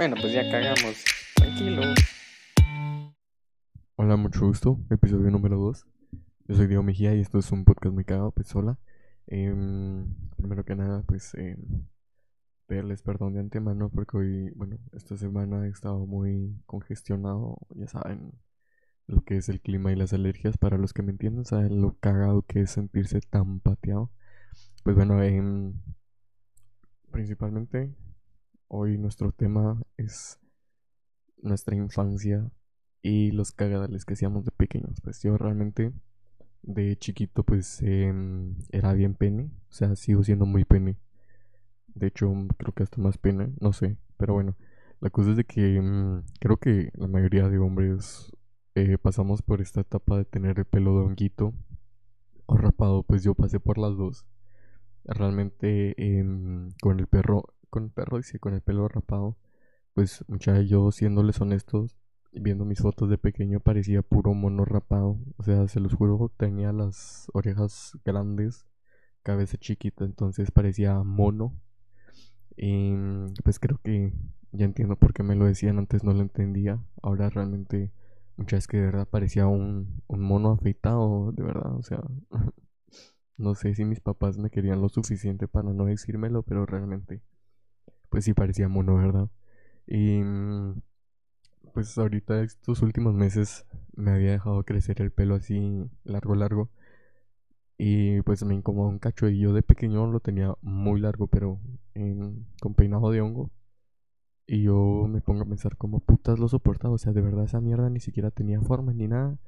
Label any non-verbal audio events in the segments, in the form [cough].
Bueno, pues ya cagamos. Tranquilo. Hola, mucho gusto. Episodio número 2. Yo soy Diego Mejía y esto es un podcast muy cagado, pues sola. Em, primero que nada, pues eh, perdón de antemano porque hoy, bueno, esta semana he estado muy congestionado, ya saben lo que es el clima y las alergias. Para los que me entienden, saben lo cagado que es sentirse tan pateado. Pues bueno, em, principalmente hoy nuestro tema es nuestra infancia y los cagadales que hacíamos de pequeños. Pues yo realmente de chiquito pues em, era bien pene, o sea, sigo siendo muy pene. De hecho, creo que hasta más pena, no sé, pero bueno, la cosa es de que em, creo que la mayoría de hombres eh, pasamos por esta etapa de tener el pelo de honguito o rapado, pues yo pasé por las dos. Realmente em, con el perro, con el perro, dice, con el pelo rapado, pues mucha yo siéndoles honestos, viendo mis fotos de pequeño parecía puro mono rapado. O sea, se los juro, tenía las orejas grandes, cabeza chiquita, entonces parecía mono. Y pues creo que ya entiendo por qué me lo decían, antes no lo entendía. Ahora realmente muchas que de verdad parecía un, un mono afeitado, de verdad. O sea, [laughs] no sé si mis papás me querían lo suficiente para no decírmelo, pero realmente pues sí parecía mono, ¿verdad? Y pues ahorita estos últimos meses me había dejado crecer el pelo así largo, largo. Y pues me incomodó un cacho y yo de pequeño lo tenía muy largo, pero con peinado de hongo. Y yo me pongo a pensar cómo putas lo soportaba. O sea, de verdad esa mierda ni siquiera tenía forma ni nada.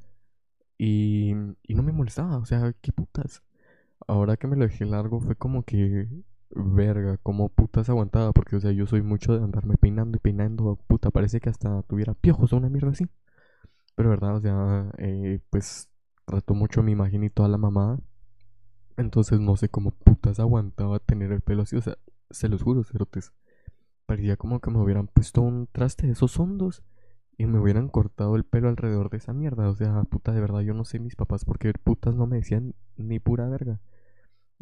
Y, y no me molestaba. O sea, qué putas. Ahora que me lo dejé largo fue como que verga, como putas aguantaba, porque, o sea, yo soy mucho de andarme peinando y peinando, puta, parece que hasta tuviera piojos o una mierda así. Pero, verdad, o sea, eh, pues trató mucho mi imagen y toda la mamada. Entonces, no sé cómo putas aguantaba tener el pelo así, o sea, se los juro, cerotes. Parecía como que me hubieran puesto un traste de esos hondos y me hubieran cortado el pelo alrededor de esa mierda. O sea, puta, de verdad, yo no sé mis papás porque putas no me decían ni pura verga.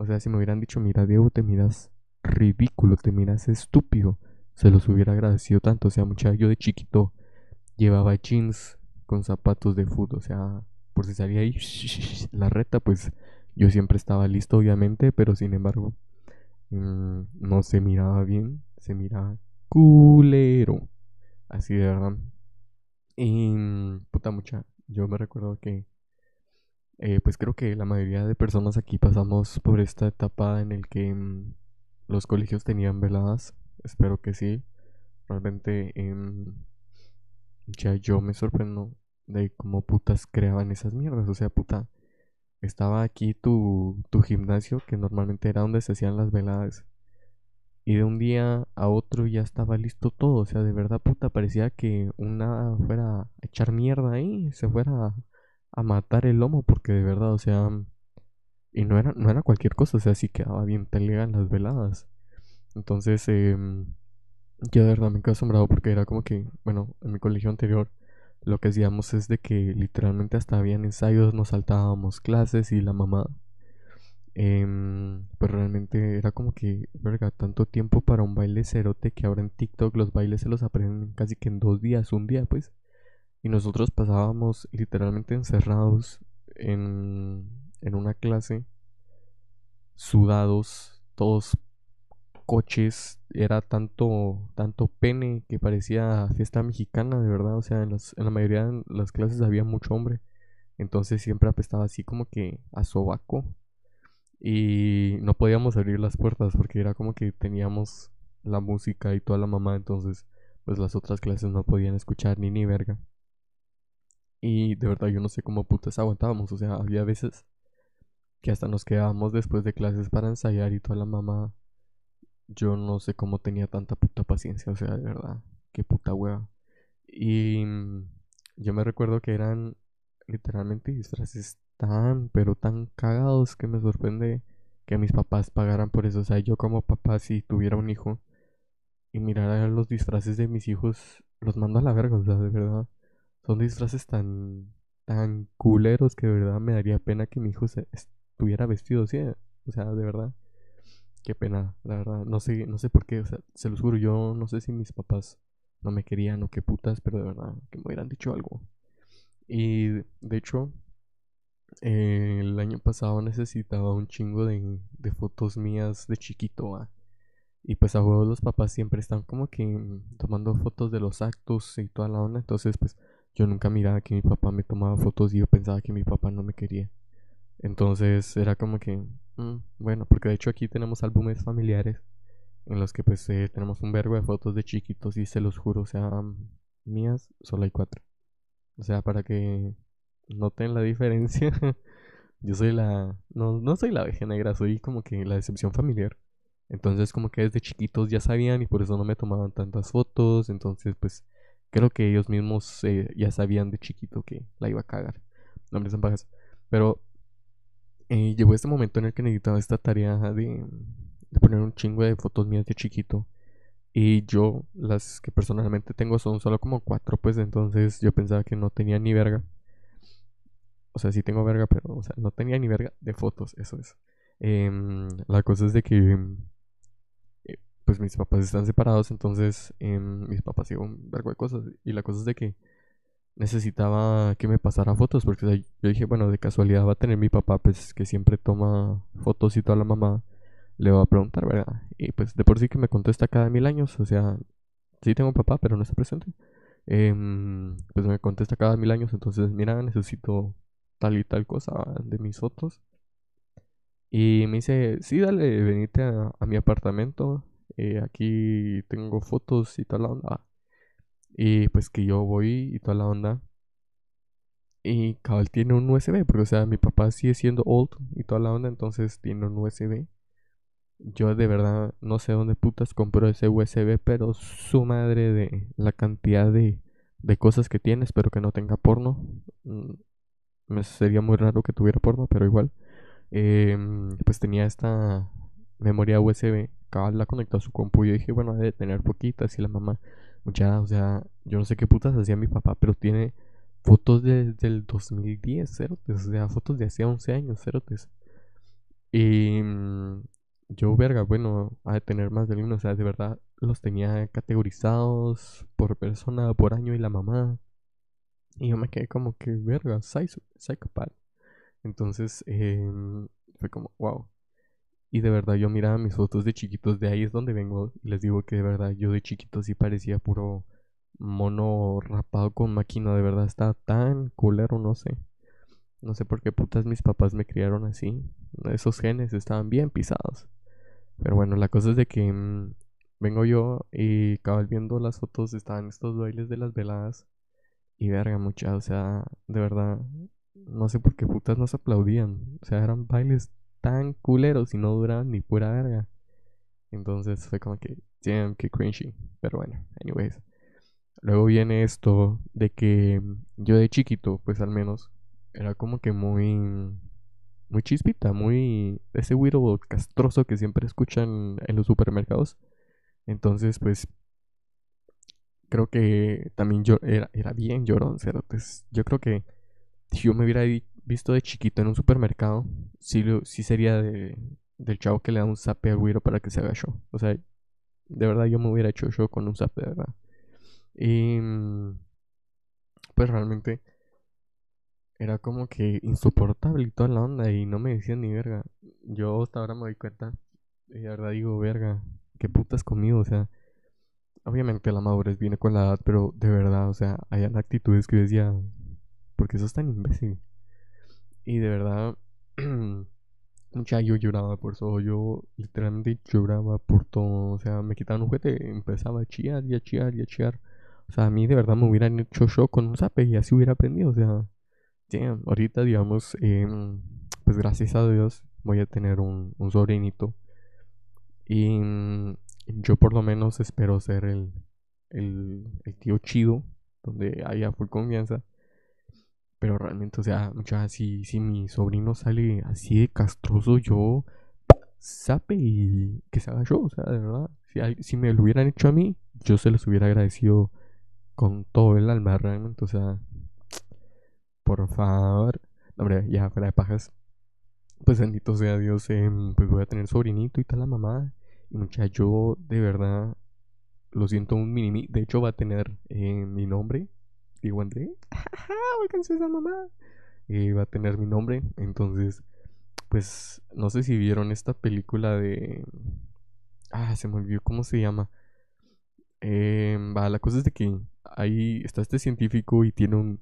O sea, si me hubieran dicho, mira, Diego, te miras ridículo, te miras estúpido, se los hubiera agradecido tanto. O sea, mucha yo de chiquito llevaba jeans con zapatos de fútbol. O sea, por si salía ahí la reta, pues yo siempre estaba listo, obviamente, pero sin embargo, mm, no se miraba bien, se miraba culero. Así de verdad. Y puta mucha, yo me recuerdo que eh, pues creo que la mayoría de personas aquí pasamos por esta etapa en el que mm, los colegios tenían veladas. Espero que sí. Realmente em, ya yo me sorprendo de cómo putas creaban esas mierdas. O sea, puta, estaba aquí tu, tu gimnasio, que normalmente era donde se hacían las veladas. Y de un día a otro ya estaba listo todo. O sea, de verdad, puta, parecía que una fuera a echar mierda ahí, se fuera a matar el lomo porque de verdad, o sea, y no era, no era cualquier cosa, o sea, sí quedaba bien pelea en las veladas. Entonces, eh, yo de verdad me quedé asombrado porque era como que, bueno, en mi colegio anterior lo que hacíamos es de que literalmente hasta habían ensayos, nos saltábamos clases y la mamá. Eh, pues realmente era como que, verga, tanto tiempo para un baile cerote que ahora en TikTok los bailes se los aprenden casi que en dos días, un día, pues. Y nosotros pasábamos literalmente encerrados en, en una clase, sudados, todos coches, era tanto, tanto pene que parecía fiesta mexicana, de verdad, o sea, en, las, en la mayoría de las clases había mucho hombre, entonces siempre apestaba así como que a sobaco y no podíamos abrir las puertas porque era como que teníamos la música y toda la mamá, entonces pues las otras clases no podían escuchar ni ni verga. Y de verdad yo no sé cómo putas aguantábamos. O sea, había veces que hasta nos quedábamos después de clases para ensayar y toda la mamá. Yo no sé cómo tenía tanta puta paciencia. O sea, de verdad, qué puta hueva. Y mm, yo me recuerdo que eran literalmente disfraces tan, pero tan cagados que me sorprende que mis papás pagaran por eso. O sea, yo como papá, si tuviera un hijo y mirara los disfraces de mis hijos, los mando a la verga, o sea, de verdad son disfraces tan, tan culeros que de verdad me daría pena que mi hijo se estuviera vestido así. O sea, de verdad. Qué pena, la verdad. No sé, no sé por qué, o sea, se los juro, yo no sé si mis papás no me querían o qué putas, pero de verdad que me hubieran dicho algo. Y de hecho, eh, el año pasado necesitaba un chingo de, de fotos mías de chiquito. Y pues a huevos los papás siempre están como que tomando fotos de los actos y toda la onda. Entonces pues yo nunca miraba que mi papá me tomaba fotos y yo pensaba que mi papá no me quería. Entonces era como que, mm, bueno, porque de hecho aquí tenemos álbumes familiares en los que pues eh, tenemos un verbo de fotos de chiquitos y se los juro, o sea, mías solo hay cuatro. O sea, para que noten la diferencia, [laughs] yo soy la, no, no soy la veja negra, soy como que la decepción familiar. Entonces como que desde chiquitos ya sabían y por eso no me tomaban tantas fotos, entonces pues creo que ellos mismos eh, ya sabían de chiquito que la iba a cagar. No me pajas. Pero eh, llegó este momento en el que necesitaba esta tarea de, de poner un chingo de fotos mías de chiquito. Y yo, las que personalmente tengo son solo como cuatro, pues entonces yo pensaba que no tenía ni verga. O sea, sí tengo verga, pero, o sea, no tenía ni verga de fotos, eso es. Em, la cosa es de que, pues mis papás están separados, entonces em, mis papás hicieron vergo de cosas. Y la cosa es de que necesitaba que me pasara fotos, porque yo dije, bueno, de casualidad va a tener mi papá, pues que siempre toma fotos y toda la mamá le va a preguntar, ¿verdad? Y pues de por sí que me contesta cada mil años, o sea, sí tengo un papá, pero no está presente. Em, pues me contesta cada mil años, entonces, mira, necesito tal y tal cosa de mis fotos. Y me dice, sí, dale, venite a, mi apartamento, eh, aquí tengo fotos y toda la onda. Y pues que yo voy y toda la onda. Y cabal tiene un USB, porque o sea, mi papá sigue siendo old y toda la onda, entonces tiene un USB. Yo de verdad no sé dónde putas compró ese USB, pero su madre de la cantidad de, de cosas que tiene, espero que no tenga porno. Mm, me sería muy raro que tuviera porno, pero igual. Em, pues tenía esta memoria USB, cabal la conectó a su compu yo dije, bueno, debe tener poquitas y la mamá, ya, o sea, yo no sé qué putas hacía mi papá, pero tiene fotos desde el 2010, cerotes, o sea, fotos de hace 11 años, cerotes. Y mm, yo, verga, bueno, a de tener más de uno, o sea, de verdad los tenía categorizados por persona, por año y la mamá. Y yo me quedé como que, verga, psychopath. Entonces, em, fue como, wow. Y de verdad yo miraba mis fotos de chiquitos, de ahí es donde vengo. Y les digo que de verdad yo de chiquito sí parecía puro mono rapado con máquina. De verdad está tan culero, no sé. No sé por qué putas mis papás me criaron así. Esos genes estaban bien pisados. Pero bueno, la cosa es de que mm, vengo yo y cabal viendo las fotos, estaban estos bailes de las veladas. Y verga, mucha, o sea, de verdad, no sé por qué putas nos aplaudían. O sea, eran bailes tan culeros y no duraban ni pura verga. Entonces fue como que, damn, que cringy. Pero bueno, anyways. Luego viene esto de que yo de chiquito, pues al menos, era como que muy muy chispita, muy ese güiro castroso que siempre escuchan en los supermercados. Entonces, pues creo que también yo era, era bien llorón, pues yo creo que si yo me hubiera visto de chiquito en un supermercado, sí, sí sería de, del chavo que le da un zape al güiro para que se haga show. O sea, de verdad yo me hubiera hecho show con un zape, ¿verdad? Y mm, pues realmente era como que insoportable y toda la onda y no me decían ni verga. Yo hasta ahora me doy cuenta y de verdad digo, verga, qué putas conmigo, o sea, obviamente la madurez viene con la edad, pero de verdad, o sea, hay actitudes que decía, porque eso es tan imbécil. Y de verdad, [clears throat] mucha yo lloraba por eso, yo literalmente lloraba por todo, o sea, me quitaban un juguete, empezaba a chillar y a chillar y a chillar. O sea, a mí de verdad me hubieran hecho shock con un zape y así hubiera aprendido, o sea, ahorita digamos, em, pues gracias a Dios voy a tener un, sobrinito. Y mm, yo por lo menos espero ser el, el, tío chido, donde haya full confianza. Pero realmente, o sea, muchas si, si mi sobrino sale así de castroso, yo sape y que se haga yo, o sea, de verdad. Si, si me lo hubieran hecho a mí, yo se los hubiera agradecido con todo el alma, realmente, o sea, por favor. hombre, ya fuera de pajas. Pues bendito sea Dios, em, pues voy a tener sobrinito y tal la mamá. Y muchacho, yo de verdad lo siento, un mini De hecho, va a tener eh, mi nombre. Digo, André. Alcancé esa mamá. Eh, va a tener mi nombre. Entonces, pues, no sé si vieron esta película de. Ah, se me olvidó cómo se llama. Eh, va, la cosa es de que ahí está este científico y tiene un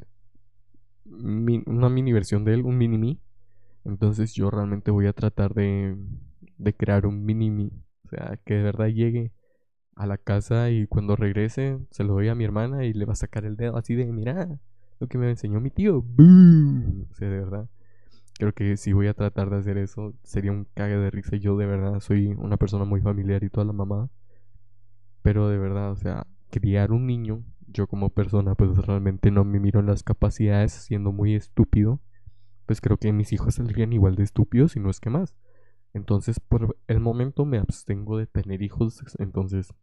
una mini versión de él, un mini me. Entonces yo realmente voy a tratar de, de crear un mini me. O sea, que de verdad llegue a la casa y cuando regrese se lo doy a mi hermana y le va a sacar el dedo así de, mira, lo que me enseñó mi tío. O sea, de verdad. Creo que si voy a tratar de hacer eso, sería un cague de risa. Yo de verdad soy una persona muy familiar y toda la mamá. Pero de verdad, o sea, criar un niño, yo como persona, pues realmente no me miro en las capacidades siendo muy estúpido. Pues creo que mis hijos saldrían igual de estúpidos, y no es que más. Entonces, por el momento me abstengo de tener hijos. Entonces,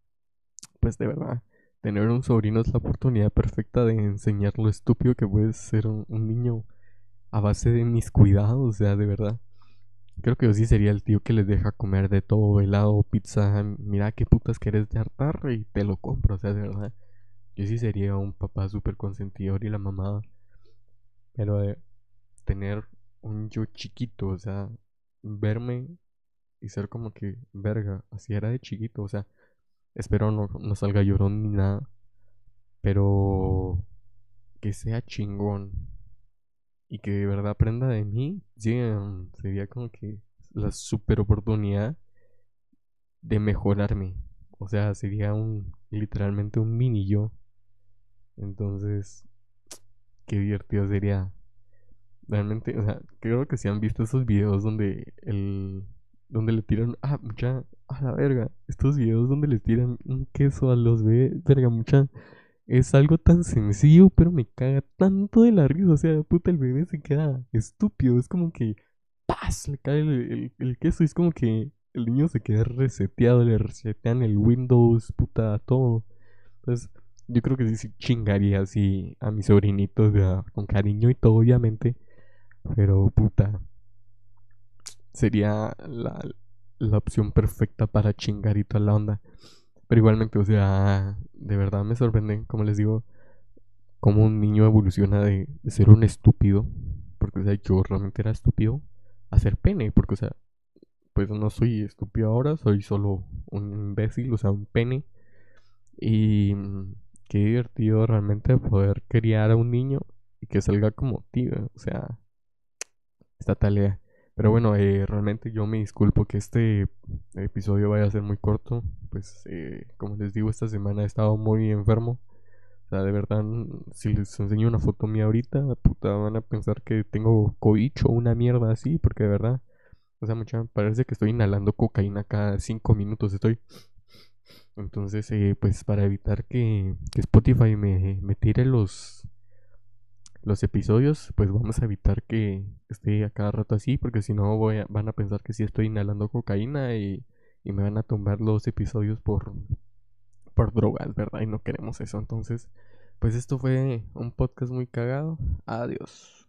pues de verdad, tener un sobrino es la oportunidad perfecta de enseñar lo estúpido que puede ser un, niño a base de mis cuidados, o sea, de verdad. Creo que yo sí sería el tío que les deja comer de todo, helado, pizza, mira qué putas quieres de hartar y te lo compro, o sea, de verdad. Yo sí sería un papá súper consentidor y la mamá. Pero de tener un yo chiquito, o sea, verme y ser como que, verga, así era de chiquito, o sea, Espero no, no salga llorón ni nada. Pero que sea chingón. Y que de verdad aprenda de mí. sería como que la super oportunidad de mejorarme. O sea, sería un literalmente un mini yo. Entonces, qué divertido sería. Realmente, o sea, creo que si han visto esos videos donde el donde le tiran, ah, mucha, a la verga, estos videos donde le tiran un queso a los bebés, verga, mucha, es algo tan sencillo, pero me caga tanto de la risa, o sea, puta, el bebé se queda estúpido, es como que, ¡paz! Le cae el, el, queso es como que el niño se queda reseteado, le resetean el Windows, puta, todo. Entonces, yo creo que sí, sí chingaría así a mis sobrinitos, con cariño y todo, obviamente, pero puta sería la, la opción perfecta para chingar y toda la onda. Pero igualmente, o sea, de verdad me sorprende, como les digo, cómo un niño evoluciona de, ser un estúpido, porque, o sea, yo realmente era estúpido, a ser pene, porque, o sea, pues no soy estúpido ahora, soy solo un imbécil, o sea, un pene. Y qué divertido realmente poder criar a un niño y que salga como tío, o sea, esta tarea. Pero bueno, eh, realmente yo me disculpo que este episodio vaya a ser muy corto. Pues eh, como les digo, esta semana he estado muy enfermo. O sea, de verdad, si les enseño una foto mía ahorita, puta, van a pensar que tengo coicho o una mierda así, porque de verdad, o sea, mucha, parece que estoy inhalando cocaína cada cinco minutos, estoy... Entonces, eh, pues para evitar que, que Spotify me, me tire los, los episodios, pues vamos a evitar que esté a cada rato así, porque si no voy van a pensar que sí estoy inhalando cocaína y, y me van a tumbar los episodios por, por drogas, ¿verdad? Y no queremos eso. Entonces, pues esto fue un podcast muy cagado. Adiós.